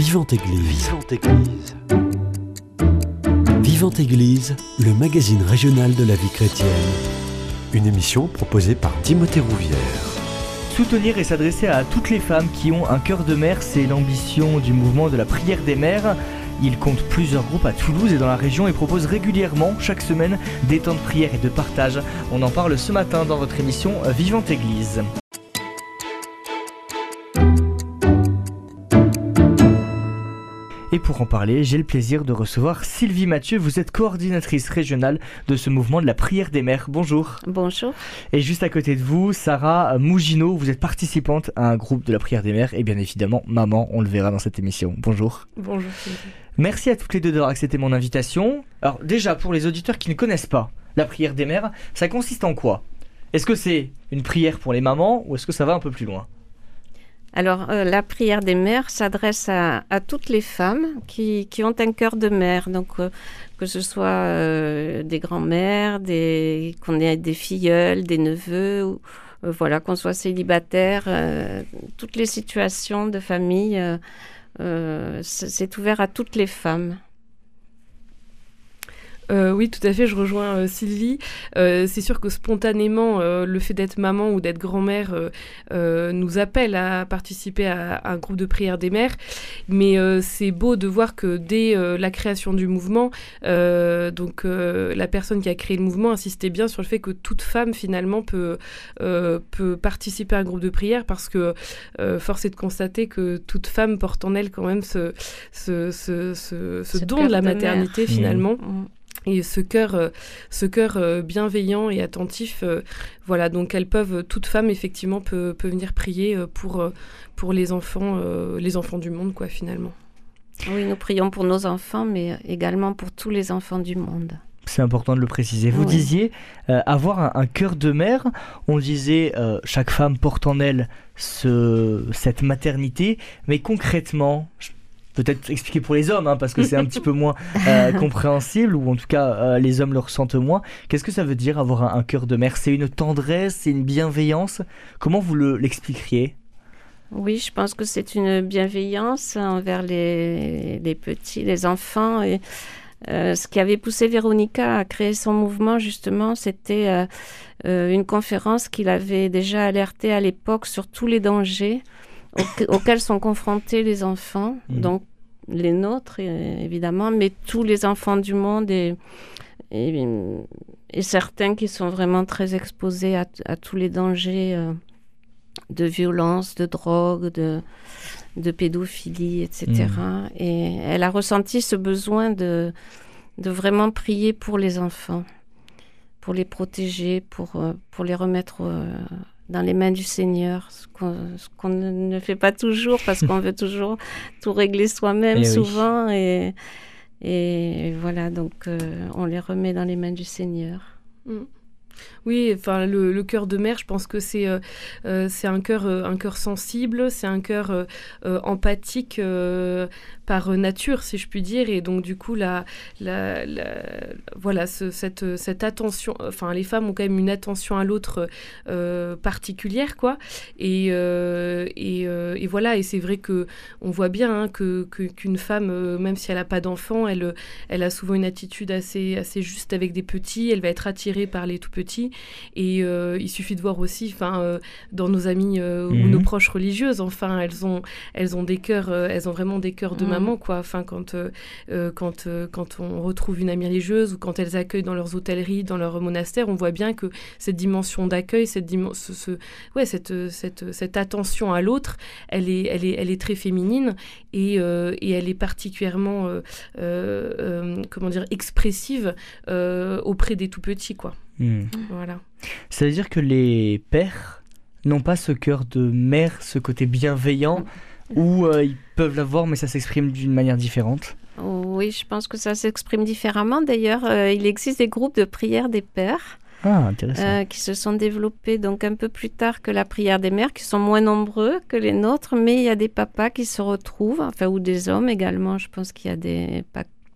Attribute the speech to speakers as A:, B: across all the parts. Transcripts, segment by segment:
A: Vivante Église. Vivante Église. Vivante Église, le magazine régional de la vie chrétienne. Une émission proposée par Timothée Rouvière.
B: Soutenir et s'adresser à toutes les femmes qui ont un cœur de mère, c'est l'ambition du mouvement de la prière des mères. Il compte plusieurs groupes à Toulouse et dans la région et propose régulièrement, chaque semaine, des temps de prière et de partage. On en parle ce matin dans votre émission Vivante Église. Et pour en parler, j'ai le plaisir de recevoir Sylvie Mathieu. Vous êtes coordinatrice régionale de ce mouvement de la prière des mères. Bonjour.
C: Bonjour.
B: Et juste à côté de vous, Sarah Mougino, vous êtes participante à un groupe de la prière des mères et bien évidemment maman, on le verra dans cette émission. Bonjour.
C: Bonjour Sylvie.
B: Merci à toutes les deux d'avoir accepté mon invitation. Alors déjà, pour les auditeurs qui ne connaissent pas la prière des mères, ça consiste en quoi? Est-ce que c'est une prière pour les mamans ou est-ce que ça va un peu plus loin?
C: Alors, euh, la prière des mères s'adresse à, toutes les femmes qui, ont un cœur de mère. Donc, euh, que ce soit euh, des grands-mères, des, qu'on ait des filleuls, des neveux, ou, voilà, qu'on soit célibataire, toutes les situations de famille, c'est ouvert à toutes les femmes.
D: Euh, oui, tout à fait, je rejoins euh, Sylvie. Euh, c'est sûr que spontanément, le fait d'être maman ou d'être grand-mère nous appelle à participer à, un groupe de prière des mères. Mais c'est beau de voir que dès la création du mouvement, donc la personne qui a créé le mouvement insistait bien sur le fait que toute femme finalement peut, peut participer à un groupe de prière parce que force est de constater que toute femme porte en elle quand même ce, ce, ce, ce, don de la maternité finalement. Mmh. Et ce cœur, euh, ce cœur euh, bienveillant et attentif, euh, voilà, donc elles peuvent, toute femme effectivement peut, peut venir prier pour, pour les enfants, les enfants du monde, quoi, finalement.
C: Oui, nous prions pour nos enfants, mais également pour tous les enfants du monde.
B: C'est important de le préciser. Vous disiez avoir un, cœur de mère. On disait chaque femme porte en elle ce, cette maternité, mais concrètement, peut-être expliquer pour les hommes, hein, parce que c'est un petit peu moins euh, compréhensible, ou en tout cas euh, les hommes le ressentent moins. Qu'est-ce que ça veut dire avoir un, cœur de mère? C'est une tendresse, c'est une bienveillance? Comment vous l'expliqueriez?
C: Oui, je pense que c'est une bienveillance envers les, les, petits, les enfants. Et, euh, ce qui avait poussé Véronica à créer son mouvement, justement, c'était une conférence qu'il avait déjà alerté à l'époque sur tous les dangers auxquels sont confrontés les enfants. Mmh. Donc, les nôtres, évidemment, mais tous les enfants du monde et, et, certains qui sont vraiment très exposés à, tous les dangers euh, de violence, de drogue, de, de pédophilie, etc. Mmh. Et elle a ressenti ce besoin de, de vraiment prier pour les enfants, pour les protéger, pour, euh, pour les remettre euh, dans les mains du Seigneur, ce qu'on ne fait pas toujours parce qu'on veut toujours tout régler soi-même eh souvent. Et, et, voilà, donc euh, on les remet dans les mains du Seigneur.
D: Mm. Oui, enfin le, cœur de mère, je pense que c'est euh, euh, c'est un cœur un cœur sensible, c'est un cœur empathique par nature, si je puis dire. Et donc, du coup, la, la, voilà, cette, cette attention, enfin, les femmes ont quand même une attention à l'autre euh, particulière, quoi. Et, euh, euh, et, voilà, et c'est vrai que on voit bien hein, que, qu'une femme, même si elle n'a pas d'enfant, elle, elle a souvent une attitude assez, assez juste avec des petits. Elle va être attirée par les tout petits. Et il suffit de voir aussi, enfin, dans nos amies ou mhm. nos proches religieuses, enfin, elles ont, elles ont des cœurs, elles ont vraiment des cœurs de maman quoi. Enfin, quand, euh, euh, quand, euh, quand on retrouve une amie religieuse ou quand elles accueillent dans leurs hôtelleries, dans leurs monastères, on voit bien que cette dimension d'accueil, cette, ce, ouais, cette, cette, cette, attention à l'autre, elle est, elle, est, elle est très féminine et, et elle est particulièrement, comment dire, expressive auprès des tout petits, quoi. Hmm. Voilà.
B: Ça veut dire que les pères n'ont pas ce cœur de mère, ce côté bienveillant ou euh, ils peuvent l'avoir, mais ça s'exprime d'une manière différente
C: Oui, je pense que ça s'exprime différemment. D'ailleurs, euh, il existe des groupes de prière des pères.
B: Ah,
C: euh, qui se sont développés donc un peu plus tard que la prière des mères, qui sont moins nombreux que les nôtres, mais il y a des papas qui se retrouvent, enfin ou des hommes également. Je pense qu'il y a des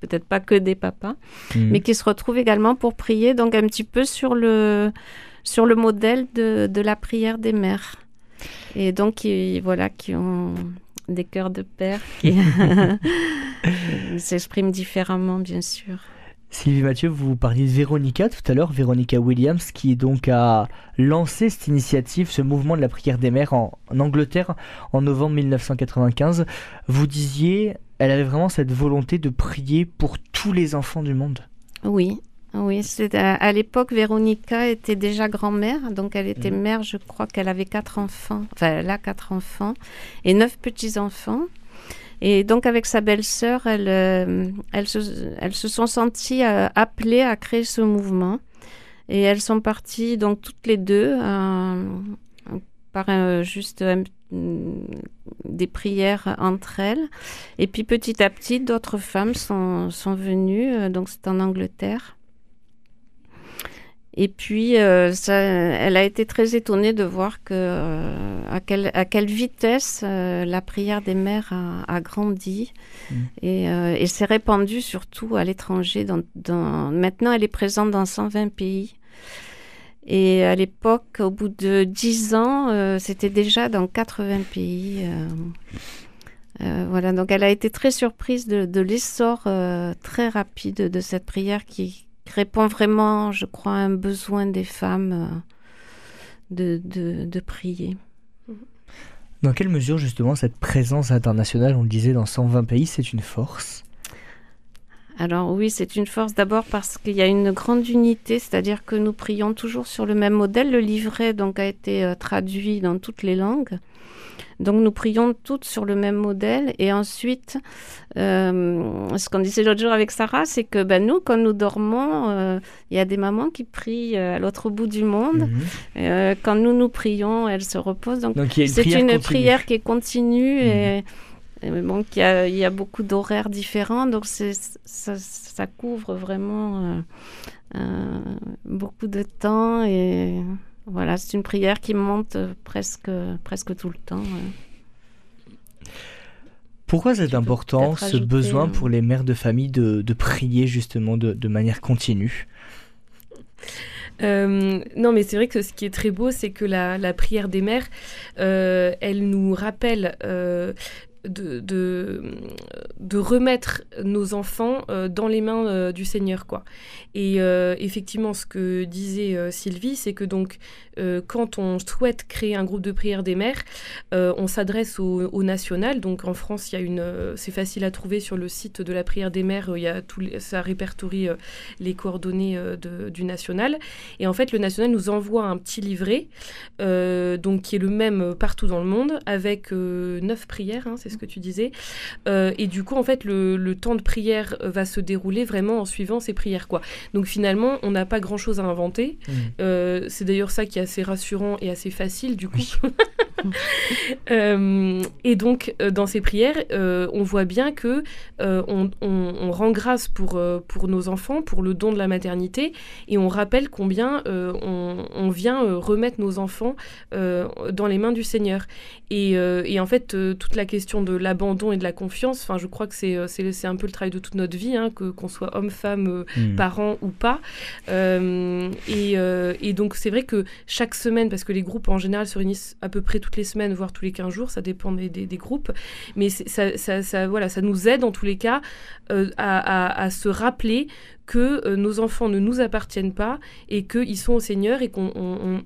C: peut-être pas que des papas, mhm. mais qui se retrouvent également pour prier, donc un petit peu sur le sur le modèle de, de la prière des mères. Et donc, voilà, qui ont des cœurs de père qui s'expriment différemment, bien sûr.
B: Sylvie Mathieu, vous parliez de Véronica tout à l'heure, Véronica Williams, qui donc a lancé cette initiative, ce mouvement de la prière des mères en, Angleterre en novembre 1995. Vous disiez, elle avait vraiment cette volonté de prier pour tous les enfants du monde.
C: Oui, oui, à, à l'époque, Véronica était déjà grand-mère, donc elle était mhm. mère, je crois qu'elle avait quatre enfants, enfin elle a quatre enfants et neuf petits-enfants. Et donc avec sa belle-sœur, elles, euh, elles, se, sont senties euh, appelées à créer ce mouvement. Et elles sont parties donc toutes les deux euh, par juste des prières entre elles. Et puis petit à petit, d'autres femmes sont, sont venues, donc c'est en Angleterre. Et puis, euh, ça, elle a été très étonnée de voir que, euh, à, quelle, à quelle vitesse euh, la prière des mères a, grandi mm. et, et s'est répandue surtout à l'étranger. Dans, dans... Maintenant, elle est présente dans 120 pays. Et à l'époque, au bout de 10 ans, c'était déjà dans 80 pays. voilà, donc elle a été très surprise de, de l'essor très rapide de cette prière qui, répond vraiment, je crois, à un besoin des femmes euh, de, de, prier.
B: Dans quelle mesure, justement, cette présence internationale, on le disait, dans 120 pays, c'est une force?
C: Alors oui, c'est une force d'abord parce qu'il y a une grande unité, c'est-à-dire que nous prions toujours sur le même modèle. Le livret donc a été euh, traduit dans toutes les langues. Donc nous prions toutes sur le même modèle. Et ensuite, euh, ce qu'on disait l'autre jour avec Sarah, c'est que ben, nous, quand nous dormons, euh, il y a des mamans qui prient euh, à l'autre bout du monde. Mhm. quand nous nous prions, elles se reposent. Donc, c'est une prière qui est continue et, bon, il y, a, beaucoup d'horaires différents. Donc ça, ça, couvre vraiment beaucoup de temps et voilà, c'est une prière qui monte euh, presque, presque tout le temps.
B: Pourquoi c'est important ce besoin pour les mères de famille de, de prier justement de, de manière continue?
D: Euh, non, mais c'est vrai que ce qui est très beau, c'est que la, la, prière des mères, euh, elle nous rappelle de, de, remettre nos enfants euh, dans les mains euh, du Seigneur. quoi. Et euh, effectivement, ce que disait Sylvie, c'est que donc, quand on souhaite créer un groupe de prière des mères, on s'adresse au, national. Donc en France, il y a une, c'est facile à trouver sur le site de la prière des mères. Il y a tout ça répertorie les coordonnées du national. Et en fait, le national nous envoie un petit livret, donc qui est le même partout dans le monde, avec neuf prières. Hein, c'est ce que tu disais. Euh, et du coup, en fait, le, temps de prière va se dérouler vraiment en suivant ces prières. quoi. Donc finalement, on n'a pas grand-chose à inventer. Mmh. Euh, c'est d'ailleurs ça qui est assez rassurant et assez facile, du coup. Euh, et donc, dans ces prières, on voit bien que on, rend grâce pour, pour nos enfants, pour le don de la maternité, et on rappelle combien on, vient remettre nos enfants dans les mains du Seigneur. Et, et en fait, toute la question de l'abandon et de la confiance. Enfin, je crois que c'est, euh, c'est, un peu le travail de toute notre vie, hein, que, qu'on soit homme, femme, hmm. parent ou pas. Euh, et, et, donc, c'est vrai que chaque semaine, parce que les groupes en général se réunissent à peu près toutes les semaines, voire tous les 15 jours, ça dépend des, des, groupes. Mais ça, ça, ça, voilà, ça nous aide en tous les cas à, à, à se rappeler que euh, nos enfants ne nous appartiennent pas et qu'ils sont au Seigneur et qu'on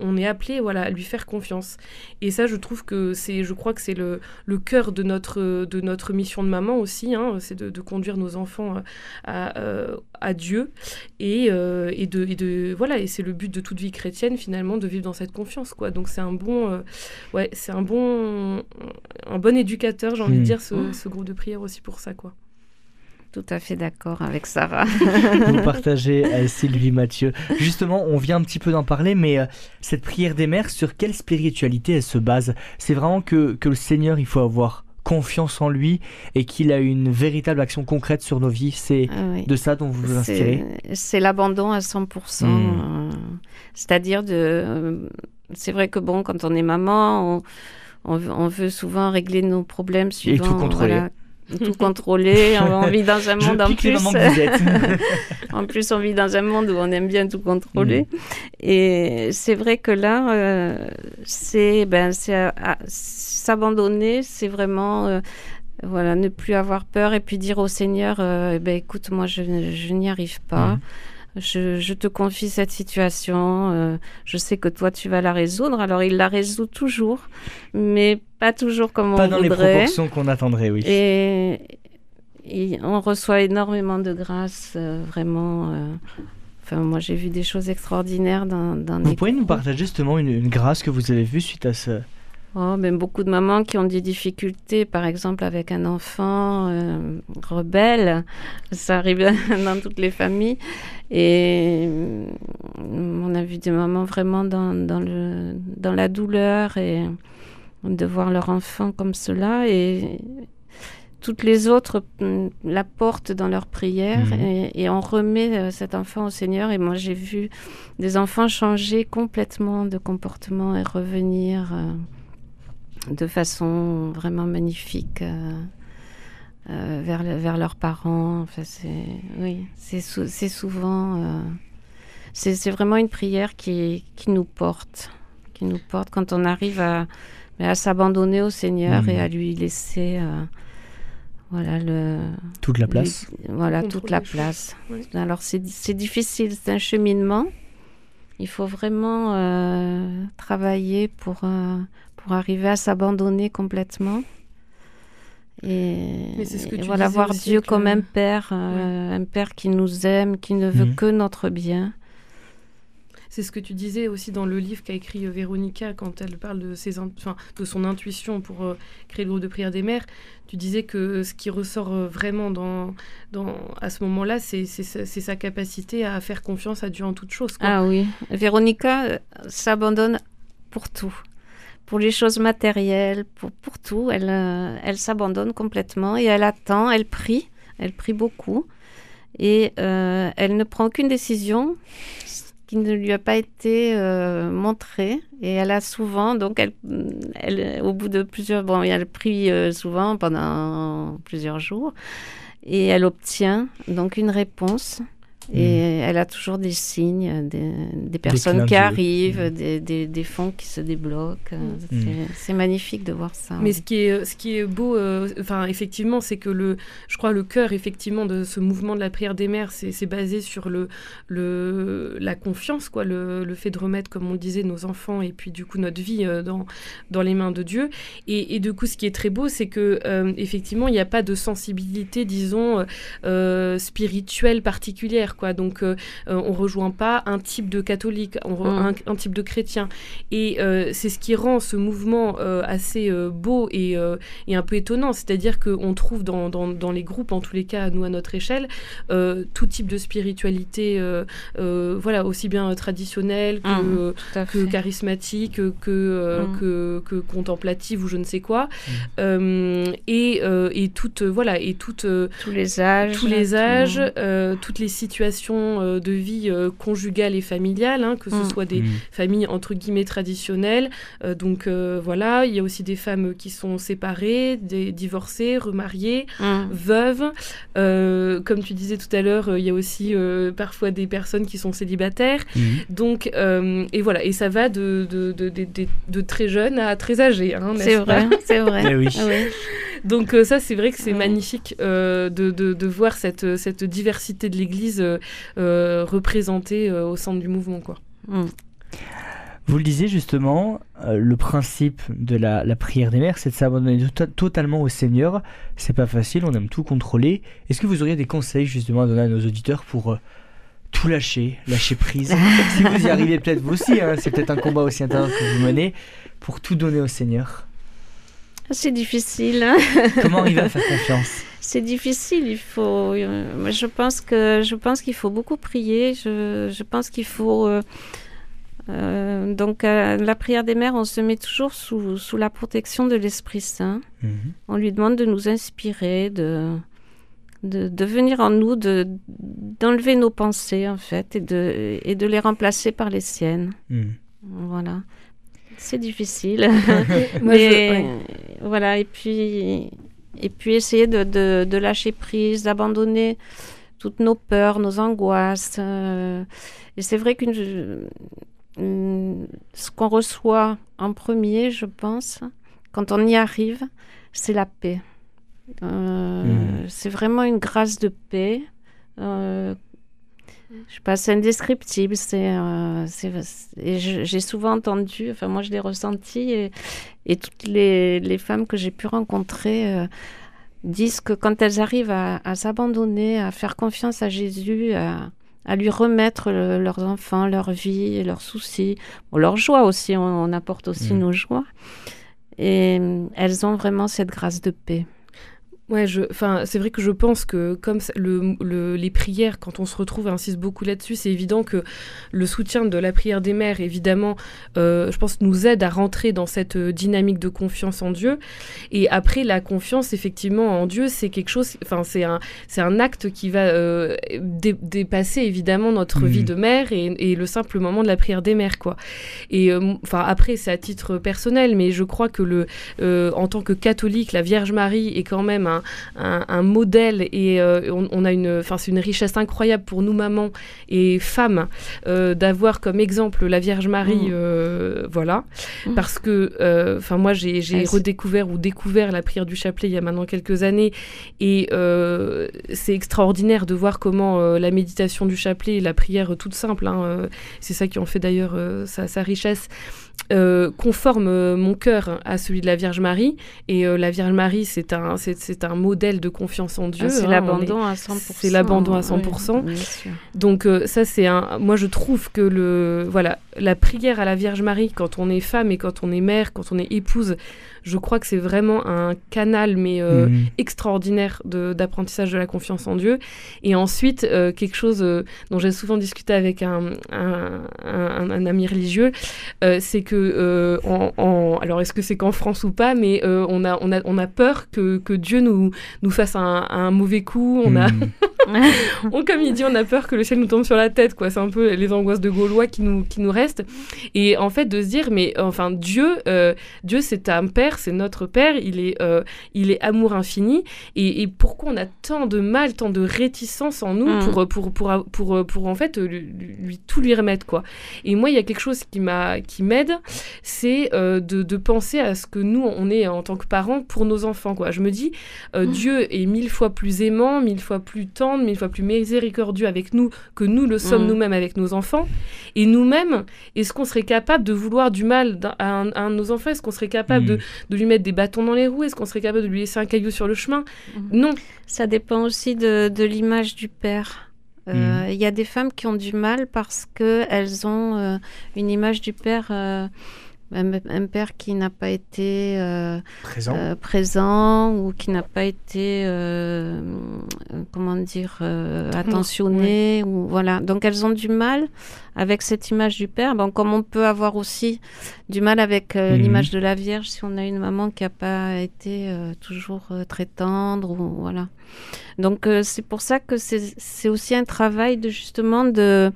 D: on, est appelé voilà, à lui faire confiance. Et ça, je trouve que c'est, je crois que c'est le, le cœur de notre, de notre mission de maman aussi, hein, c'est de, de, conduire nos enfants à, euh, à, Dieu et, euh, et, de, et de voilà, et c'est le but de toute vie chrétienne finalement de vivre dans cette confiance quoi. Donc c'est un bon, ouais, c'est un bon, un bon éducateur, j'ai envie de mmh. dire, ce, ce groupe de prière aussi pour ça quoi.
C: Tout à fait d'accord avec Sarah.
B: Vous partagez euh, Sylvie Mathieu. Justement, on vient un petit peu d'en parler, mais euh, cette prière des mères, sur quelle spiritualité elle se base? C'est vraiment que, que le Seigneur, il faut avoir confiance en lui et qu'il a une véritable action concrète sur nos vies. C'est ah de ça dont vous vous inspirez?
C: C'est l'abandon à 100%. Hmm. Euh, c'est-à-dire de... c'est vrai que bon, quand on est maman, on, on, veut souvent régler nos problèmes suivant...
B: Et tout contrôler
C: tout contrôler. on vit dans un monde en plus. en plus, on vit dans un monde où on aime bien tout contrôler. Mm. Et c'est vrai que là, euh, c'est ben, s'abandonner, c'est vraiment euh, voilà, ne plus avoir peur et puis dire au Seigneur, euh, eh ben, écoute, moi, je, je n'y arrive pas. Mm. Je, je, te confie cette situation, je sais que toi tu vas la résoudre. Alors il la résout toujours, mais pas toujours comme
B: pas
C: on
B: voudrait. Pas dans les proportions qu'on attendrait, oui.
C: Et, on reçoit énormément de grâce, euh, vraiment. Euh, enfin, moi, j'ai vu des choses extraordinaires dans, dans
B: Vous pouvez nous partager justement une, grâce que vous avez vue suite à ce...
C: Oh, ben, beaucoup de mamans qui ont des difficultés, par exemple avec un enfant euh, rebelle, ça arrive dans toutes les familles. Et on a vu des mamans vraiment dans, dans, le, dans la douleur et de voir leur enfant comme cela. Et toutes les autres mm, la portent dans leur prière mhm. et, on remet euh, cet enfant au Seigneur. Et moi, j'ai vu des enfants changer complètement de comportement et revenir euh, de façon vraiment magnifique euh, vers, vers leurs parents. Enfin, c'est, oui, c'est, c'est souvent. c'est, vraiment une prière qui, qui nous porte, qui nous porte quand on arrive à, à s'abandonner au Seigneur et mhm. à lui laisser voilà le
B: toute la place.
C: voilà toute la place. Alors c'est difficile, c'est un cheminement. Il faut vraiment euh, travailler pour euh, pour arriver à s'abandonner complètement. Et, voilà voir Dieu comme un père, euh, un père qui nous aime, qui ne veut mhm. que notre bien.
D: C'est ce que tu disais aussi dans le livre qu'a écrit euh, Véronica quand elle parle de, ses de son intuition pour euh, créer le groupe de prière des mères. Tu disais que ce qui ressort vraiment dans, dans, à ce moment-là, c'est sa capacité à faire confiance à Dieu en toute chose.
C: Ah oui, Véronica s'abandonne pour tout pour les choses matérielles, pour, tout. Elle, elle s'abandonne complètement et elle attend, elle prie, elle prie beaucoup. Et elle ne prend aucune décision qui ne lui a pas été euh, montrée. Et elle a souvent, donc elle, elle, au bout de plusieurs, bon, elle prie euh, souvent pendant plusieurs jours, et elle obtient donc une réponse et mm. elle a toujours des signes, des, personnes qui arrivent, mm. des, des, fonds qui se débloquent. Mm. C'est magnifique de voir ça.
D: Mais ce qui est, ce qui est beau, euh, enfin effectivement, c'est que le, je crois le cœur effectivement de ce mouvement de la prière des mères, c'est basé sur le, le, la confiance, quoi, le, le, fait de remettre, comme on le disait, nos enfants et puis du coup notre vie euh, dans, dans les mains de Dieu. Et, et, du coup, ce qui est très beau, c'est que euh, effectivement, il n'y a pas de sensibilité, disons, spirituelle particulière. Donc, euh, euh, on rejoint pas un type de catholique, mm. un, type de chrétien. Et euh, c'est ce qui rend ce mouvement assez beau et, un peu étonnant. C'est-à-dire qu'on trouve dans, les groupes, en tous les cas, nous à notre échelle, tout type de spiritualité, voilà, aussi bien traditionnelle que, mm, charismatique, que, mm. que, contemplative ou je ne sais quoi. et, et toutes, voilà, et toutes,
C: tous les âges,
D: tous les âges, toutes les situations euh, de vie euh, conjugale et familiale, hein, que ce mm. soit des mm. familles entre guillemets traditionnelles. Euh, donc voilà, il y a aussi des femmes qui sont séparées, des divorcées, remariées, mm. veuves. comme tu disais tout à l'heure, il y a aussi parfois des personnes qui sont célibataires. Donc et voilà, et ça va de, de, de, de très jeunes à très âgés. Hein,
C: c'est vrai, c'est vrai.
B: Eh oui.
C: Ah
D: donc euh, ça, c'est vrai que c'est magnifique euh, de, de, voir cette, cette diversité de l'Église euh, représentée au centre du mouvement. Quoi. Mm.
B: Vous le disiez justement, le principe de la, la, prière des mères, c'est de s'abandonner tota-, totalement au Seigneur. C'est pas facile, on aime tout contrôler. Est-ce que vous auriez des conseils justement à donner à nos auditeurs pour tout lâcher, lâcher prise Si vous y arrivez peut-être vous aussi, hein, c'est peut-être un combat aussi intérieur que vous menez, pour tout donner au Seigneur.
C: C'est difficile.
B: Comment arriver à faire confiance
C: C'est difficile. Il faut. Euh, je pense que je pense qu'il faut beaucoup prier. Je, je pense qu'il faut. Euh, euh, donc, la prière des mères, on se met toujours sous, sous la protection de l'Esprit Saint. Mhm. On lui demande de nous inspirer, de, de, de venir en nous, de, d'enlever nos pensées, en fait, et de, et de les remplacer par les siennes. Mhm. Voilà. C'est difficile. mais voilà, et puis et puis essayer de, de, lâcher prise, d'abandonner toutes nos peurs, nos angoisses. et c'est vrai que ce qu'on reçoit en premier, je pense, quand on y arrive, c'est la paix. Hmm. C'est vraiment une grâce de paix. Euh, je sais pas, c'est indescriptible. C'est, euh, j'ai souvent entendu, enfin moi je l'ai ressenti, et, et toutes les, les, femmes que j'ai pu rencontrer euh, disent que quand elles arrivent à, s'abandonner, à faire confiance à Jésus, à, à lui remettre leurs enfants, leur vie, leurs soucis, bon, leur joie aussi, on, apporte aussi mm. nos joies, et elles ont vraiment cette grâce de paix.
D: Ouais, enfin, c'est vrai que je pense que comme le, les prières, quand on se retrouve, insiste beaucoup là-dessus, c'est évident que le soutien de la prière des mères, évidemment, euh, je pense, nous aide à rentrer dans cette euh, dynamique de confiance en Dieu. Et après, la confiance, effectivement, en Dieu, c'est quelque chose, enfin, c'est un, c'est un acte qui va euh, dépasser évidemment notre vie mmh. de mère et, et, le simple moment de la prière des mères, quoi. Et enfin, après, c'est à titre personnel, mais je crois que le, en tant que catholique, la Vierge Marie est quand même un un, modèle et euh, on, a une, enfin c'est une richesse incroyable pour nous mamans et femmes euh, d'avoir comme exemple la Vierge Marie, mmh. euh, voilà, mmh. parce que, enfin moi j'ai redécouvert ou découvert la prière du chapelet il y a maintenant quelques années et c'est extraordinaire de voir comment la méditation du chapelet, la prière toute simple, hein, c'est ça qui en fait d'ailleurs sa richesse. Euh, conforme euh, mon cœur à celui de la Vierge Marie. Et euh, la Vierge Marie, c'est un, c'est, un modèle de confiance en Dieu. Ah,
C: c'est
D: hein,
C: l'abandon à 100%.
D: C'est l'abandon à 100%. Donc ça, c'est un... Moi, je trouve que le, voilà, la prière à la Vierge Marie, quand on est femme et quand on est mère, quand on est épouse, je crois que c'est vraiment un canal, mais euh, mhm. extraordinaire d'apprentissage de, la confiance en Dieu. Et ensuite, euh, quelque chose euh, dont j'ai souvent discuté avec un, un, ami religieux, c'est que, en, alors est-ce que c'est qu'en France ou pas, mais on, a, on, a, on a peur que, que Dieu nous, nous fasse un, mauvais coup. On a, mhm. on, comme il dit, on a peur que le ciel nous tombe sur la tête. quoi. C'est un peu les angoisses de Gaulois qui nous, qui nous restent. Et en fait, de se dire, mais enfin, Dieu, Dieu c'est un père c'est notre Père, il est, euh, il est amour infini. Et, pourquoi on a tant de mal, tant de réticence en nous mm. pour, pour, pour, pour, pour, en fait lui, tout lui remettre quoi. Et moi, il y a quelque chose qui m'a qui m'aide, c'est euh, de, de, penser à ce que nous on est en tant que parents pour nos enfants quoi. Je me dis euh, mm. Dieu est mille fois plus aimant, mille fois plus tendre, mille fois plus miséricordieux avec nous que nous le sommes mm. nous-mêmes avec nos enfants. Et nous-mêmes, est-ce qu'on serait capable de vouloir du mal à, à, nos enfants? Est-ce qu'on serait capable de, de lui mettre des bâtons dans les roues? Est-ce qu'on serait capable de lui laisser un caillou sur le chemin? Mhm. Non.
C: Ça dépend aussi de, de l'image du père. Euh, mhm. Il y a des femmes qui ont du mal parce qu'elles ont euh, une image du père euh, un, père qui n'a pas été euh, euh, présent. ou qui n'a pas été euh, comment dire attentionné ou voilà donc elles ont du mal avec cette image du père bon comme on peut avoir aussi du mal avec mhm. l'image de la Vierge si on a une maman qui n'a pas été toujours très tendre ou voilà donc c'est pour ça que c'est aussi un travail de justement de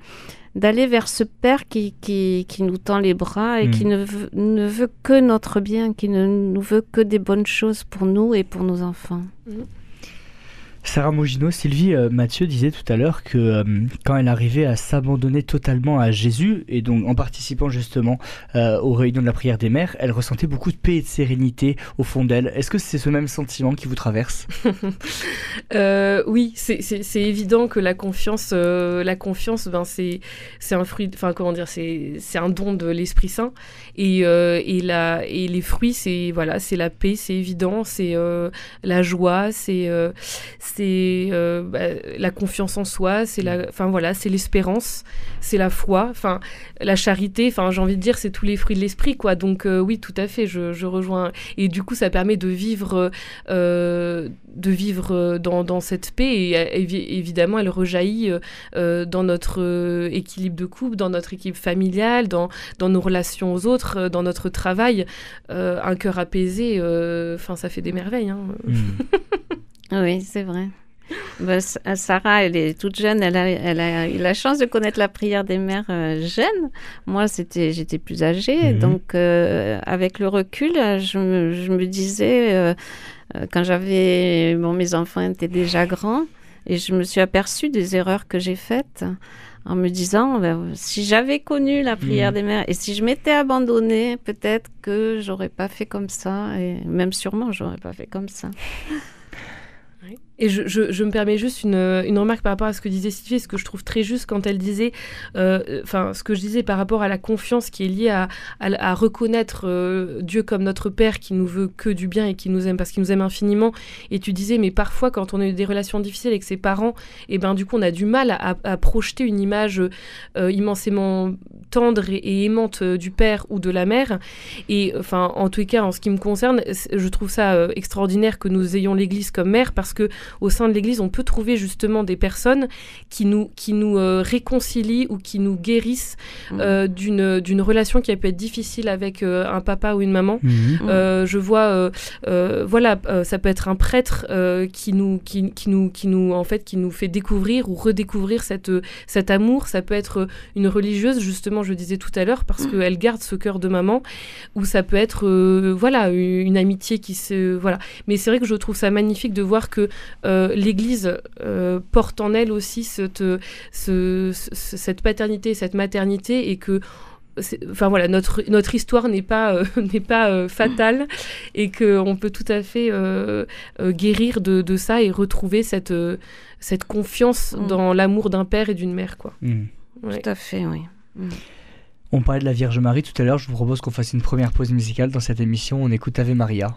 C: d'aller vers ce Père qui, qui, qui, nous tend les bras et qui mm. ne veut, ne veut, que notre bien, qui ne nous veut que des bonnes choses pour nous et pour nos enfants. Mm.
B: Sarah Mogino, Sylvie euh, Mathieu disait tout à l'heure que euh, quand elle arrivait à s'abandonner totalement à Jésus, et donc en participant justement euh, aux réunions de la prière des mères, elle ressentait beaucoup de paix et de sérénité au fond d'elle. Est-ce que c'est ce même sentiment qui vous traverse?
D: Oui, c'est évident que la confiance, la confiance, ben, c'est un fruit, enfin comment dire, c'est un don de l'Esprit Saint, et, et, les fruits, c'est voilà, c'est la paix, c'est évident, c'est la joie, c'est c'est euh, bah, la confiance en soi, c'est la, enfin voilà, c'est l'espérance, c'est la foi, enfin la charité, enfin j'ai envie de dire c'est tous les fruits de l'esprit quoi. Donc euh, oui, tout à fait, je, rejoins. Et du coup, ça permet de vivre, euh, de vivre dans, dans, cette paix et évidemment, elle rejaillit dans notre équilibre de couple, dans notre équipe familiale, dans, dans nos relations aux autres, dans notre travail. un cœur apaisé, enfin ça fait des merveilles. Hein. Mmh.
C: Oui, c'est vrai. Bah, Sarah, elle est toute jeune, elle a, elle a, eu la chance de connaître la prière des mères euh, jeunes. Moi, c'était, j'étais plus âgée, mhm. donc euh, avec le recul, je me, je me disais, quand j'avais, bon, mes enfants étaient déjà grands, et je me suis aperçue des erreurs que j'ai faites en me disant ben, si j'avais connu la prière mmh. des mères et si je m'étais abandonnée, peut-être que j'aurais pas fait comme ça et même sûrement j'aurais pas fait comme ça.
D: Et je, me permets juste une, remarque par rapport à ce que disait Sylvie, ce que je trouve très juste quand elle disait, euh, enfin, ce que je disais par rapport à la confiance qui est liée à, reconnaître euh, Dieu comme notre Père qui nous veut que du bien et qui nous aime parce qu'il nous aime infiniment. Et tu disais, mais parfois, quand on a eu des relations difficiles avec ses parents, et eh ben du coup, on a du mal à, projeter une image euh, immensément tendre et, aimante du père ou de la mère. Et enfin, en tous cas, en ce qui me concerne, je trouve ça extraordinaire que nous ayons l'Église comme mère parce que au sein de l'Église, on peut trouver justement des personnes qui nous, qui nous euh, réconcilient ou qui nous guérissent mmh. euh, d'une, d'une relation qui a pu être difficile avec euh, un papa ou une maman. Mmh. Mmh. je vois, voilà, ça peut être un prêtre qui, nous, qui, qui, nous, qui, nous, en fait, qui nous fait découvrir ou redécouvrir cette, cet amour. Ça peut être une religieuse, justement, je disais tout à l'heure, parce qu'elle garde ce cœur de maman. Ou ça peut être, voilà, une amitié qui se... Voilà. Mais c'est vrai que je trouve ça magnifique de voir que euh, l'Église euh, porte en elle aussi cette, cette paternité, cette maternité, et que enfin voilà notre notre histoire n'est pas euh, n'est pas fatale et que on peut tout à fait guérir de, de, ça et retrouver cette cette confiance mm. dans l'amour d'un père et d'une mère quoi
C: mm. tout à fait oui mm.
B: on parlait de la Vierge Marie tout à l'heure je vous propose qu'on fasse une première pause musicale dans cette émission on écoute Ave Maria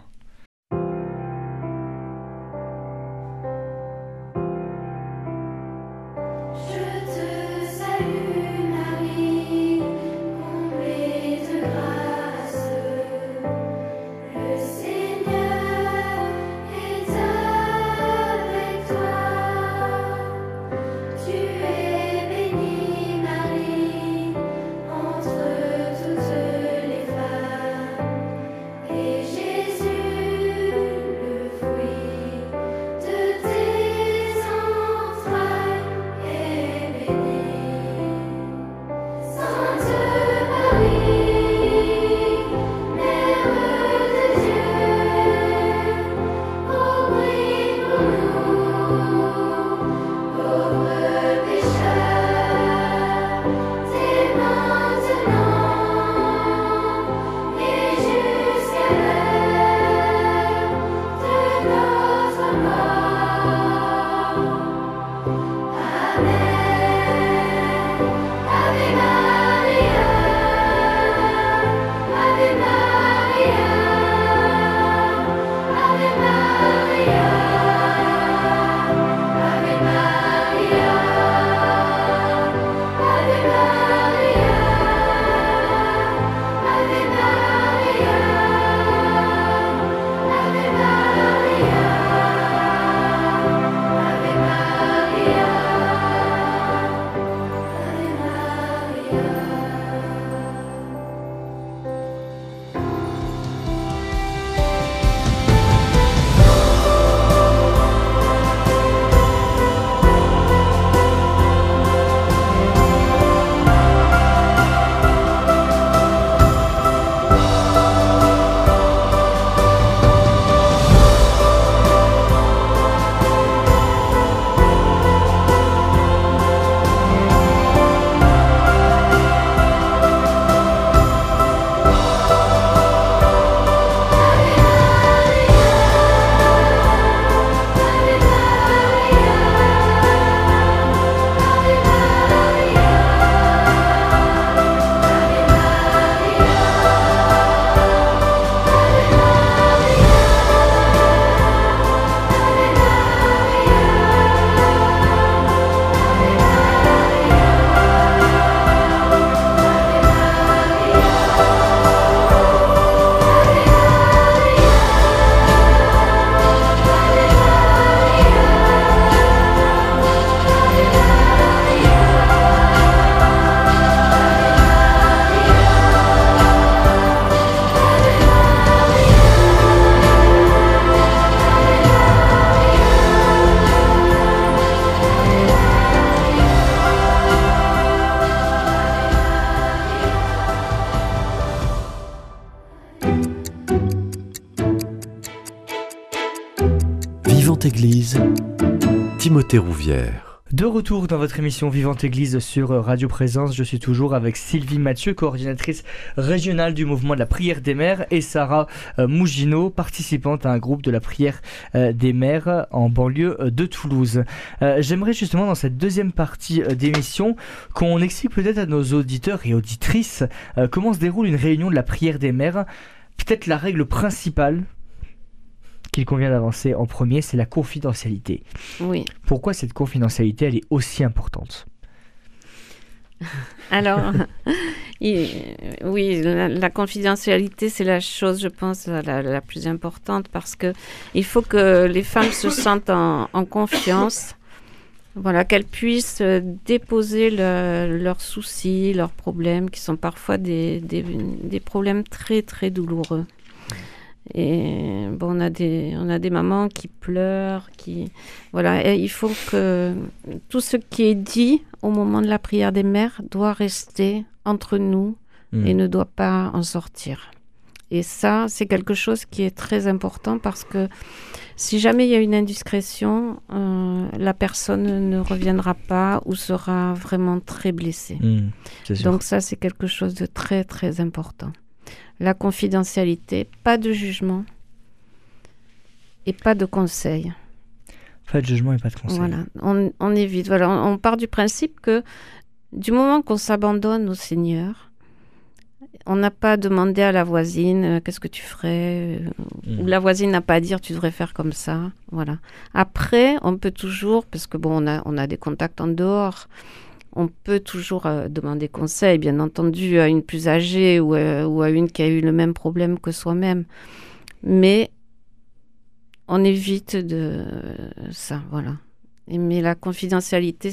B: De retour dans votre émission Vivante Église sur Radio Présence, je suis toujours avec Sylvie Mathieu, coordinatrice régionale du mouvement de la prière des mères, et Sarah euh, Mougino, participante à un groupe de la prière euh, des mères en banlieue euh, de Toulouse. J'aimerais justement dans cette deuxième partie d'émission qu'on explique peut-être à nos auditeurs et auditrices comment se déroule une réunion de la prière des mères, peut-être la règle principale qu'il convient d'avancer en premier, c'est la confidentialité.
C: Oui.
B: Pourquoi cette confidentialité, elle est aussi importante?
C: Alors, oui, la, confidentialité, c'est la chose, je pense, la, plus importante parce que il faut que les femmes se sentent en, confiance. Voilà, qu'elles puissent déposer leurs soucis, leurs problèmes, qui sont parfois des, des problèmes très, très douloureux. Et bon, on a des, on a des mamans qui pleurent, qui, voilà. il faut que tout ce qui est dit au moment de la prière des mères doit rester entre nous et hmm. ne doit pas en sortir. Et ça, c'est quelque chose qui est très important parce que si jamais il y a une indiscrétion, euh, la personne ne reviendra pas ou sera vraiment très blessée. Hmm, Donc ça, c'est quelque chose de très, très important la confidentialité, pas de jugement et pas de conseil.
B: Pas de jugement et pas de conseil.
C: Voilà, on, évite. Voilà, on, part du principe que du moment qu'on s'abandonne au Seigneur, on n'a pas demandé à la voisine euh, qu'est-ce que tu ferais, euh, ou hmm. la voisine n'a pas à dire tu devrais faire comme ça. Voilà. Après, on peut toujours, parce que bon, on a, on a des contacts en dehors, on peut toujours euh, demander conseil, bien entendu, à une plus âgée ou, euh, à une qui a eu le même problème que soi-même. Mais on évite de ça, voilà. mais la confidentialité,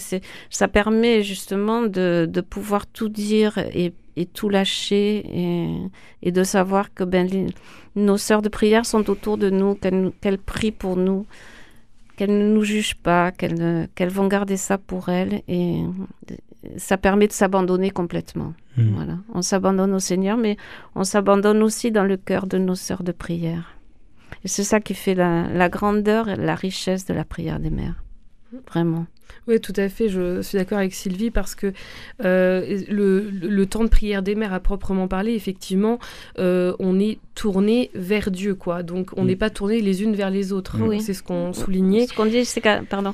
C: ça permet justement de, pouvoir tout dire et, tout lâcher et, de savoir que ben, nos sœurs de prière sont autour de nous, qu'elles prient pour nous qu'elles ne nous jugent pas, qu'elles vont garder ça pour elles et ça permet de s'abandonner complètement. Hmm. Voilà. On s'abandonne au Seigneur, mais on s'abandonne aussi dans le cœur de nos sœurs de prière. Et c'est ça qui fait la, la grandeur et la richesse de la prière des mères. Vraiment.
D: Oui, tout à fait. Je suis d'accord avec Sylvie parce que euh, le, temps de prière des mères à proprement parler, effectivement, euh, on est tourné vers Dieu, quoi. Donc, on n'est pas tourné les unes vers les autres. C'est ce qu'on soulignait.
C: Ce qu'on dit, c'est qu'à pardon,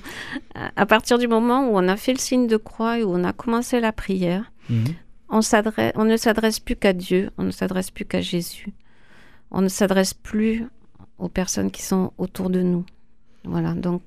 C: à partir du moment où on a fait le signe de croix et où on a commencé la prière, mhm. on, on ne s'adresse plus qu'à Dieu, on ne s'adresse plus qu'à Jésus. On ne s'adresse plus aux personnes qui sont autour de nous. Voilà, donc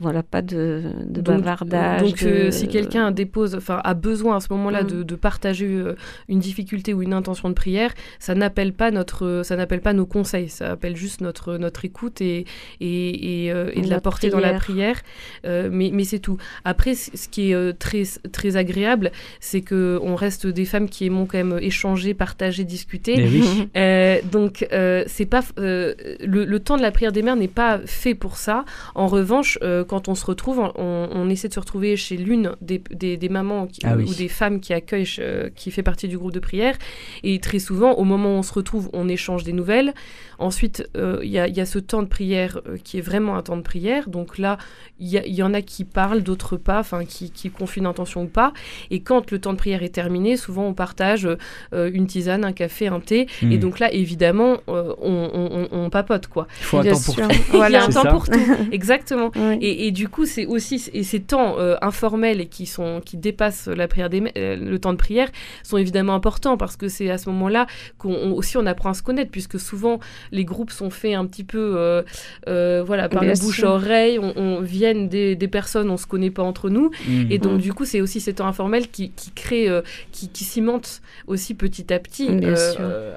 C: voilà, pas de, de bavardage.
D: Donc, euh, si quelqu'un dépose, enfin, a besoin à ce moment-là mm. de, partager euh, une difficulté ou une intention de prière, ça n'appelle pas notre, ça n'appelle pas nos conseils, ça appelle juste notre notre écoute et et, et, euh, de la, porter dans la prière. mais mais c'est tout. Après, ce qui est très très agréable, c'est que on reste des femmes qui aimons quand même échanger, partager, discuter. donc c'est pas le, le, temps de la prière des mères n'est pas fait pour ça. En revanche euh, quand on se retrouve, on, essaie de se retrouver chez l'une des, des, mamans ah ou des femmes qui accueillent, euh, qui fait partie du groupe de prière. Et très souvent, au moment où on se retrouve, on échange des nouvelles. Ensuite, euh, il y, a ce temps de prière qui est vraiment un temps de prière. Donc là, il y, en a qui parlent, d'autres pas, enfin qui, qui confient une intention ou pas. Et quand le temps de prière est terminé, souvent on partage une tisane, un café, un thé. Et hmm. donc là, évidemment, on, papote quoi.
B: Il faut un temps pour tout.
D: Il y a un temps pour tout. Exactement. Et, du coup, c'est aussi et ces temps euh, informels et qui sont qui dépassent la prière des, euh, le temps de prière sont évidemment importants parce que c'est à ce moment-là qu'on aussi on apprend à se connaître puisque souvent les groupes sont faits un petit peu euh, voilà par la bouche à oreille, on, on viennent des, des, personnes, on se connaît pas entre nous mmh. et donc mmh. du coup c'est aussi ces temps informels qui, qui créent, qui, qui cimentent aussi petit à petit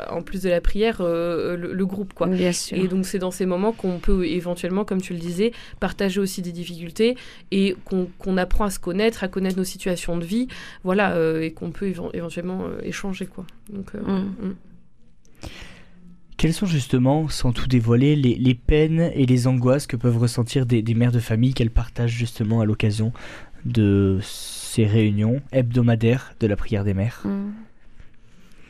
D: en plus de la prière le, groupe quoi. Et donc c'est dans ces moments qu'on peut éventuellement, comme tu le disais, partager aussi des difficultés et qu'on apprend à se connaître, à connaître nos situations de vie, voilà, euh, et qu'on peut éventuellement euh, échanger, quoi. Donc, euh, mm. Mm.
B: Quelles sont justement, sans tout dévoiler, les, peines et les angoisses que peuvent ressentir des, mères de famille qu'elles partagent justement à l'occasion de ces réunions hebdomadaires de la prière des mères?
C: Mm.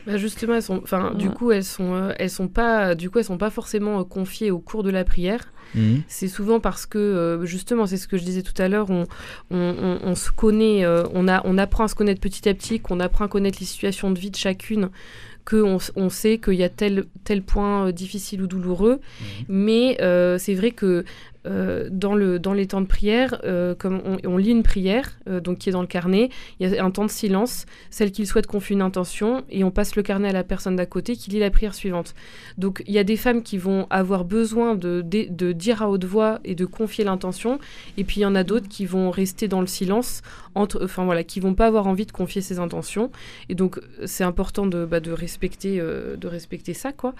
D: Bah, justement, elles sont, enfin, du coup, elles sont, elles sont pas, du coup, elles sont pas forcément confiées au cours de la prière. Mhm. C'est souvent parce que, justement, c'est ce que je disais tout à l'heure, on, on, on, se connaît, on, a, on apprend à se connaître petit à petit, qu'on apprend à connaître les situations de vie de chacune, qu'on on sait qu'il y a tel, tel point difficile ou douloureux. Mhm. Mais c'est vrai que euh, dans, le, dans les temps de prière, euh, comme on, lit une prière, euh, donc qui est dans le carnet, il y a un temps de silence, celle qu'il souhaite confie une intention, et on passe le carnet à la personne d'à côté qui lit la prière suivante. Donc il y a des femmes qui vont avoir besoin de, de, dire à haute voix et de confier l'intention, et puis il y en a d'autres qui vont rester dans le silence, entre, enfin voilà, qui vont pas avoir envie de confier ses intentions, et donc c'est important de, bah, de, respecter, de respecter ça, quoi.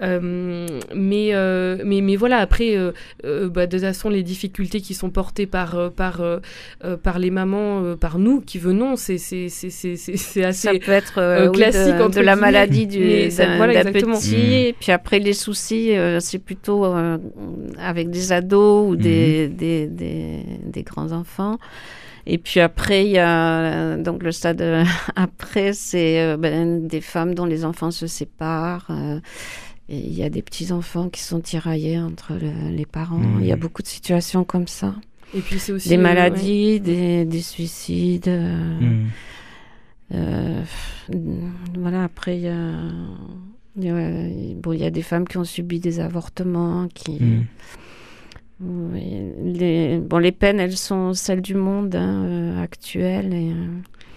D: mais, mais, mais voilà, après, de toute façon, les difficultés qui sont portées par, euh, par, euh, euh, par les mamans, par nous qui venons, c'est assez
C: Ça peut être classique de, de la maladie du, d'un petit. Et puis après, les soucis, c'est plutôt avec des ados ou des, mhm. des, des, des grands-enfants. Et puis après, il y a donc le stade après, c'est ben, des femmes dont les enfants se séparent. Il y a des petits-enfants qui sont tiraillés entre les parents. Il y a beaucoup de situations comme ça.
D: Et puis c'est aussi...
C: Des maladies, des, des, suicides. Euh, mmh. euh, voilà, après, il y a... Il y, a, bon, il y a des femmes qui ont subi des avortements, qui... Mmh. les, bon, les peines, elles sont celles du monde hein, euh, actuel. Et,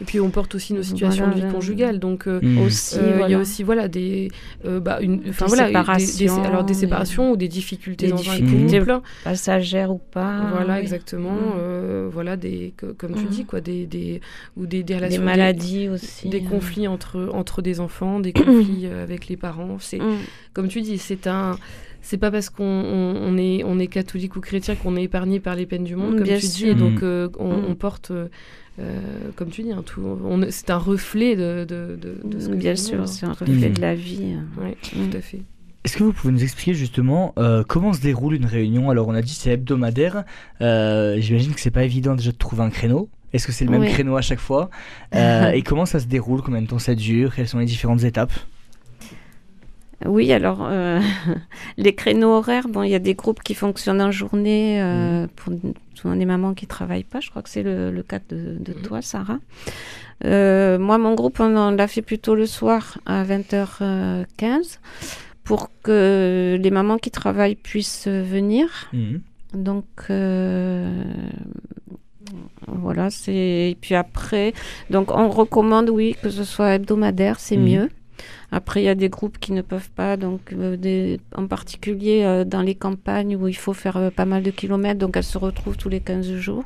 D: et puis on porte aussi nos situations de vie conjugale, donc euh, mmh. aussi, euh, il y a aussi voilà des, euh, bah, une, enfin voilà, séparations, des, alors des séparations ou des difficultés des dans difficultés un couple,
C: passagères ou pas.
D: Voilà, exactement. Mmh. voilà des, comme tu mmh. dis quoi, des, des ou des, des relations,
C: des maladies aussi,
D: des conflits entre entre des enfants, des conflits avec les parents. C'est comme tu dis, c'est un c'est pas parce qu'on on, est, on est catholique ou chrétien qu'on est épargné par les peines du monde, comme tu dis, et donc on, porte euh, comme tu dis, hein, c'est un reflet de, de, de,
C: ce que Bien sûr, c'est un reflet de la vie.
D: Oui, mm. tout à fait.
B: Est-ce que vous pouvez nous expliquer justement euh, comment se déroule une réunion? Alors on a dit c'est hebdomadaire. Euh, j'imagine que c'est pas évident déjà de trouver un créneau. Est-ce que c'est le même créneau à chaque fois? Et comment ça se déroule? Combien de temps ça dure? Quelles sont les différentes étapes?
C: Oui, alors les créneaux horaires, bon, il y a des groupes qui fonctionnent en journée mm. pour souvent des mamans qui travaillent pas. Je crois que c'est le, cas de, mhm. toi, Sarah. Euh, moi, mon groupe, on, l'a fait plutôt le soir à 20h15 pour que les mamans qui travaillent puissent venir. Mhm. Donc, euh, voilà, c'est. Et puis après, donc on recommande, oui, que ce soit hebdomadaire, c'est mieux. Après, il y a des groupes qui ne peuvent pas, donc euh, en particulier euh, dans les campagnes où il faut faire euh, pas mal de kilomètres, donc elles se retrouvent tous les 15 jours.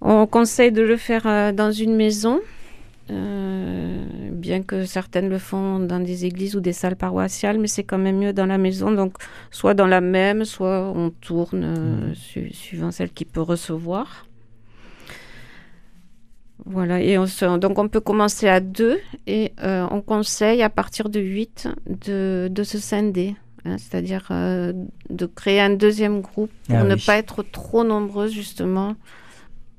C: On conseille de le faire dans une maison, bien que certaines le font dans des églises ou des salles paroissiales, mais c'est quand même mieux dans la maison, donc soit dans la même, soit on tourne mmh. suivant celle qui peut recevoir. Voilà, et on donc on peut commencer à deux et euh, on conseille à partir de 8 de, de se scinder, hein, c'est-à-dire euh, de créer un deuxième groupe pour ah ne pas être trop nombreux justement,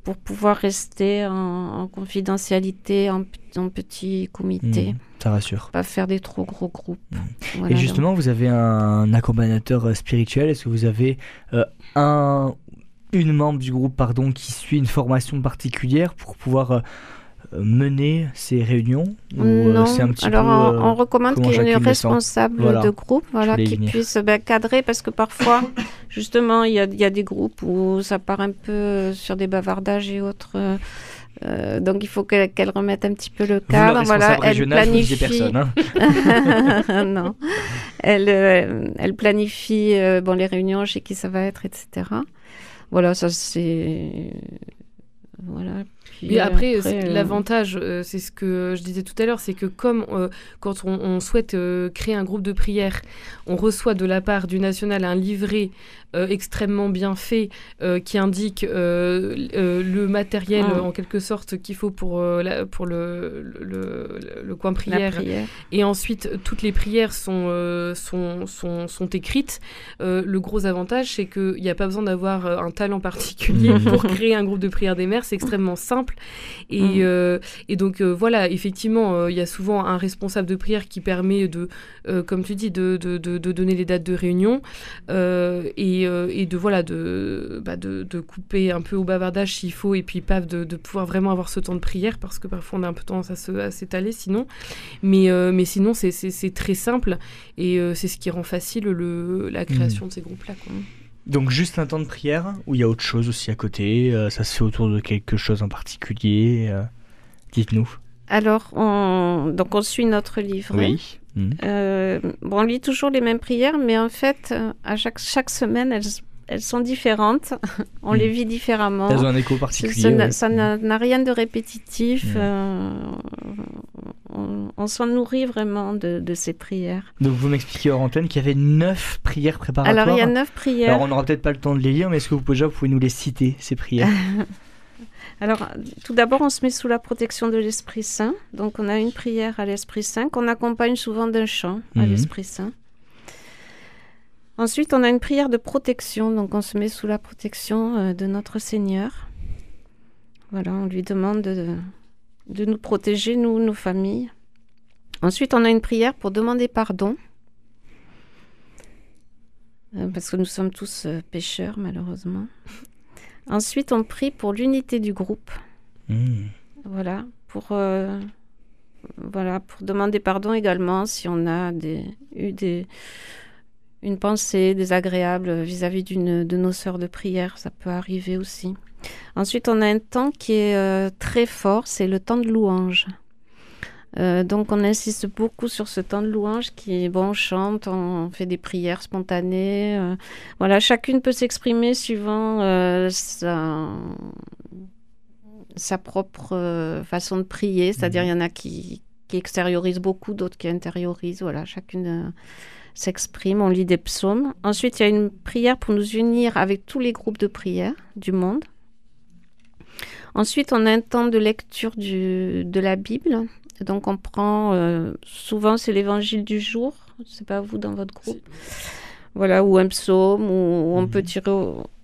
C: pour pouvoir rester en, confidentialité, en, en, petit comité.
B: Mmh, ça rassure.
C: Pas faire des trop gros groupes.
B: Mmh. et justement, vous avez un accompagnateur euh, spirituel. Est-ce que vous avez un une membre du groupe pardon, qui suit une formation particulière pour pouvoir euh, mener ces réunions
C: euh, Non, un petit alors on, euh, recommande qu'il y ait une responsable de groupe voilà, qui puisse ben, cadrer parce que parfois, justement, il y a, y a, des groupes où ça part un peu sur des bavardages et autres. donc il faut qu'elle remette un petit peu le cadre.
B: voilà, elle planifie. Personne,
C: hein non, elle, elle planifie bon les réunions chez qui ça va être, etc. Voilà, ça c'est.
D: Voilà. Et après, euh, l'avantage, euh, c'est ce que je disais tout à l'heure, c'est que comme euh, quand on, souhaite créer un groupe de prière, on reçoit de la part du national un livret extrêmement bien fait qui indique le matériel ah. en quelque sorte qu'il faut pour, la, pour le, le, le, coin prière. Et ensuite, toutes les prières sont, sont, sont, sont, écrites. le gros avantage, c'est qu'il n'y a pas besoin d'avoir un talent particulier pour créer un groupe de prière des mères. C'est extrêmement simple simple. Et, mm. et donc voilà, effectivement, il y a souvent un responsable de prière qui permet de, comme tu dis, de, de, de, donner les dates de réunion et, et, de voilà de, bah, de, couper un peu au bavardage s'il faut et puis paf de, pouvoir vraiment avoir ce temps de prière parce que parfois on a un peu tendance à s'étaler sinon. Mais, mais sinon c'est très simple et c'est ce qui rend facile le, la création mm. de ces groupes-là.
B: Donc juste un temps de prière ou il y a autre chose aussi à côté euh, Ça se fait autour de quelque chose en particulier euh, Dites-nous.
C: Alors, on... donc on suit notre livre.
B: Oui.
C: Mm. Euh, bon, on lit toujours les mêmes prières, mais en fait, à chaque, chaque semaine, elles elles sont différentes, on les hmm. vit différemment.
B: Elles ont un écho particulier.
C: Ça n'a rien de répétitif. Euh, on, s'en nourrit vraiment de, ces prières.
B: Donc vous m'expliquez hors antenne qu'il y avait neuf prières préparatoires.
C: Alors il y a neuf prières.
B: Alors on n'aura peut-être pas le temps de les lire, mais est-ce que vous pouvez, déjà, vous pouvez nous les citer, ces prières?
C: Alors, tout d'abord, on se met sous la protection de l'Esprit Saint. Donc, on a une prière à l'Esprit Saint qu'on accompagne souvent d'un chant à mhm. l'Esprit Saint. Ensuite, on a une prière de protection, donc on se met sous la protection euh, de notre Seigneur. Voilà, on lui demande de, nous protéger, nous, nos familles. Ensuite, on a une prière pour demander pardon, euh, parce que nous sommes tous euh, pécheurs, malheureusement. Ensuite, on prie pour l'unité du groupe. Mmh. Voilà, pour, voilà, pour demander pardon également si on a eu des une pensée désagréable vis-à-vis d'une de nos sœurs de prière, ça peut arriver aussi. Ensuite, on a un temps qui est euh, très fort, c'est le temps de louange. Euh, donc on insiste beaucoup sur ce temps de louange qui bon, on chante, on fait des prières spontanées. Euh, voilà, chacune peut s'exprimer suivant sa, sa, propre façon de prier. C'est-à-dire, mhm. il y en a qui, qui extériorisent beaucoup, d'autres qui intériorisent. Voilà, chacune s'exprime, on lit des psaumes. Ensuite, il y a une prière pour nous unir avec tous les groupes de prière du monde. Ensuite, on a un temps de lecture du, de la Bible. Donc, on prend, euh, souvent, c'est l'évangile du jour. C'est pas vous dans votre groupe. Voilà, ou un psaume, ou on peut mhm. tirer,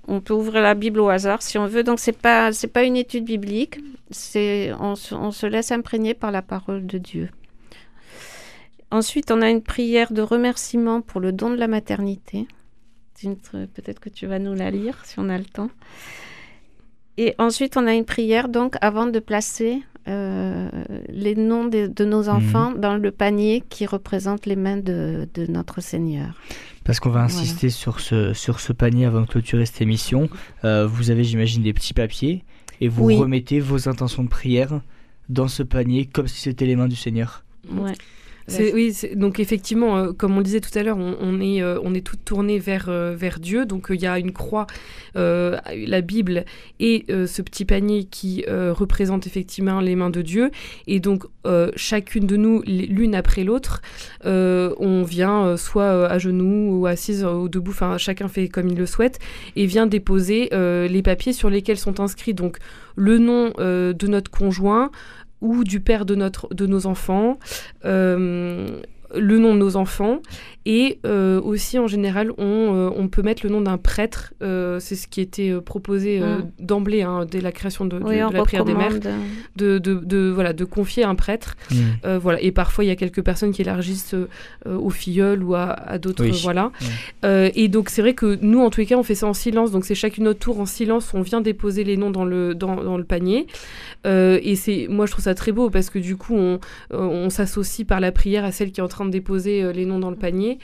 C: on peut ouvrir la Bible au hasard si on veut. Donc, c'est pas, c'est pas une étude biblique. C'est, on se laisse imprégner par la parole de Dieu. Ensuite, on a une prière de remerciement pour le don de la maternité. Peut-être que tu vas nous la lire si on a le temps. Et ensuite, on a une prière donc avant de placer euh, les noms de, nos mhm. enfants dans le panier qui représente les mains de, notre Seigneur.
B: Parce qu'on va insister sur, ce, sur ce panier avant de clôturer cette émission. Euh, vous avez, j'imagine, des petits papiers et vous remettez vos intentions de prière dans ce panier comme si c'était les mains du Seigneur.
C: Ouais
D: oui, donc effectivement, euh, comme on le disait tout à l'heure, on, est, euh, on est tout tourné vers, euh, vers Dieu. Donc il y a une croix, la Bible et ce petit panier qui représente effectivement les mains de Dieu. Et donc chacune de nous, l'une après l'autre, on vient soit à genoux ou assise ou debout, enfin chacun fait comme il le souhaite, et vient déposer les papiers sur lesquels sont inscrits donc le nom de notre conjoint, ou du père de, notre, de nos enfants, euh, le nom de nos enfants et euh, aussi, en général, on, euh, on, peut mettre le nom d'un prêtre. Euh, c'est ce qui était proposé mm. d'emblée, hein, dès la création de, la prière des mères, de, de, de, voilà, de confier un prêtre. Voilà. Et parfois, il y a quelques personnes qui élargissent aux filleuls ou à, à d'autres. Voilà. et donc, c'est vrai que nous, en tous les cas, on fait ça en silence. Donc, c'est chacune notre tour en silence. On vient déposer les noms dans le, dans, dans le panier. et c'est, moi, je trouve ça très beau parce que du coup, on, on s'associe par la prière à celle qui est en train de déposer les noms dans le panier.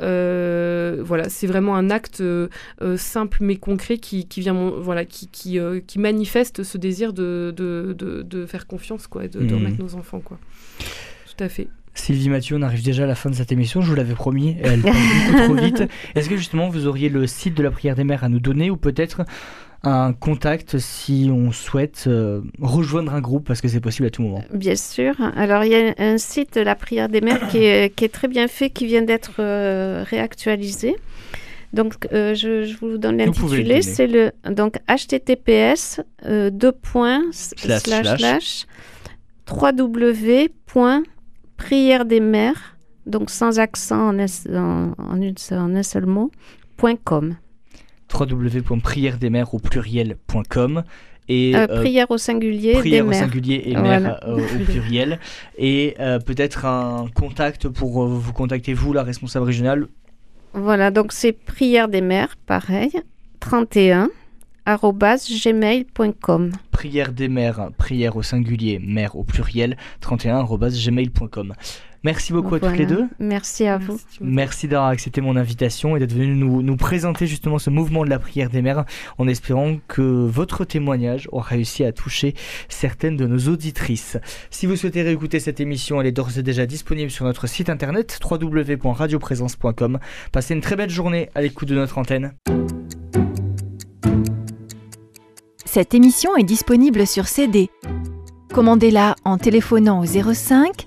D: Euh, voilà, c'est vraiment un acte euh, euh, simple mais concret qui, vient, voilà, qui, qui, manifeste ce désir de, de, faire confiance, quoi, de, mhm. remettre nos enfants, quoi. Tout à fait.
B: Sylvie Mathieu, on arrive déjà à la fin de cette émission, je vous l'avais promis, elle passe beaucoup trop vite. Est-ce que justement vous auriez le site de la prière des mères à nous donner ou peut-être un contact si on souhaite euh, rejoindre un groupe parce que c'est possible à tout moment.
C: Bien sûr. Alors il y a un site la prière des mères qui est, qui est très bien fait, qui vient d'être euh, réactualisé. Donc euh, je, je, vous donne l'intitulé, c'est le donc https deux points slash slash. www.prière des mères donc sans accent en, en, en, un seul mot .com
B: www.prièredesmères au pluriel.com et
C: euh, prière au singulier,
B: prière
C: des
B: au
C: mères.
B: singulier et
C: Voilà.
B: mère euh, au pluriel. Et euh, peut-être un contact pour euh, vous contacter, vous, la responsable régionale.
C: Voilà, donc c'est prière des mères, pareil, 31 arobase gmail.com.
B: Prière des mères, prière au singulier, mère au pluriel, 31.gmail.com. Merci beaucoup à toutes les deux.
C: Merci à vous.
B: Merci d'avoir accepté mon invitation et d'être venu nous, nous présenter justement ce mouvement de la prière des mères en espérant que votre témoignage aura réussi à toucher certaines de nos auditrices. Si vous souhaitez réécouter cette émission, elle est d'ores et déjà disponible sur notre site internet www.radioprésence.com. Passez une très belle journée à l'écoute de notre antenne.
E: Cette émission est disponible sur CD. Commandez-la en téléphonant au 05